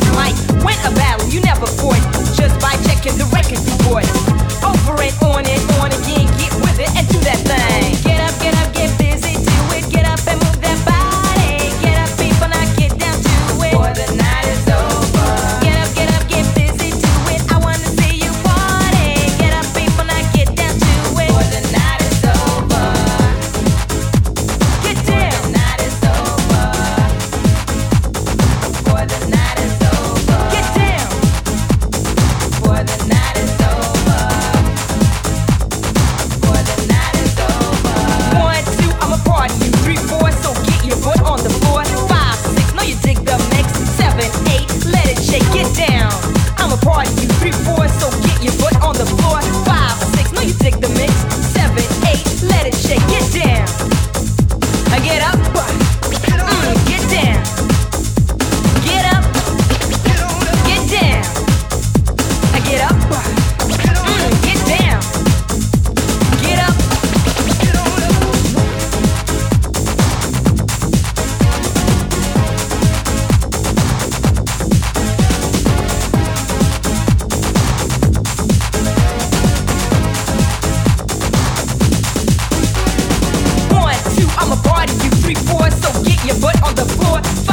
Your butt on the floor.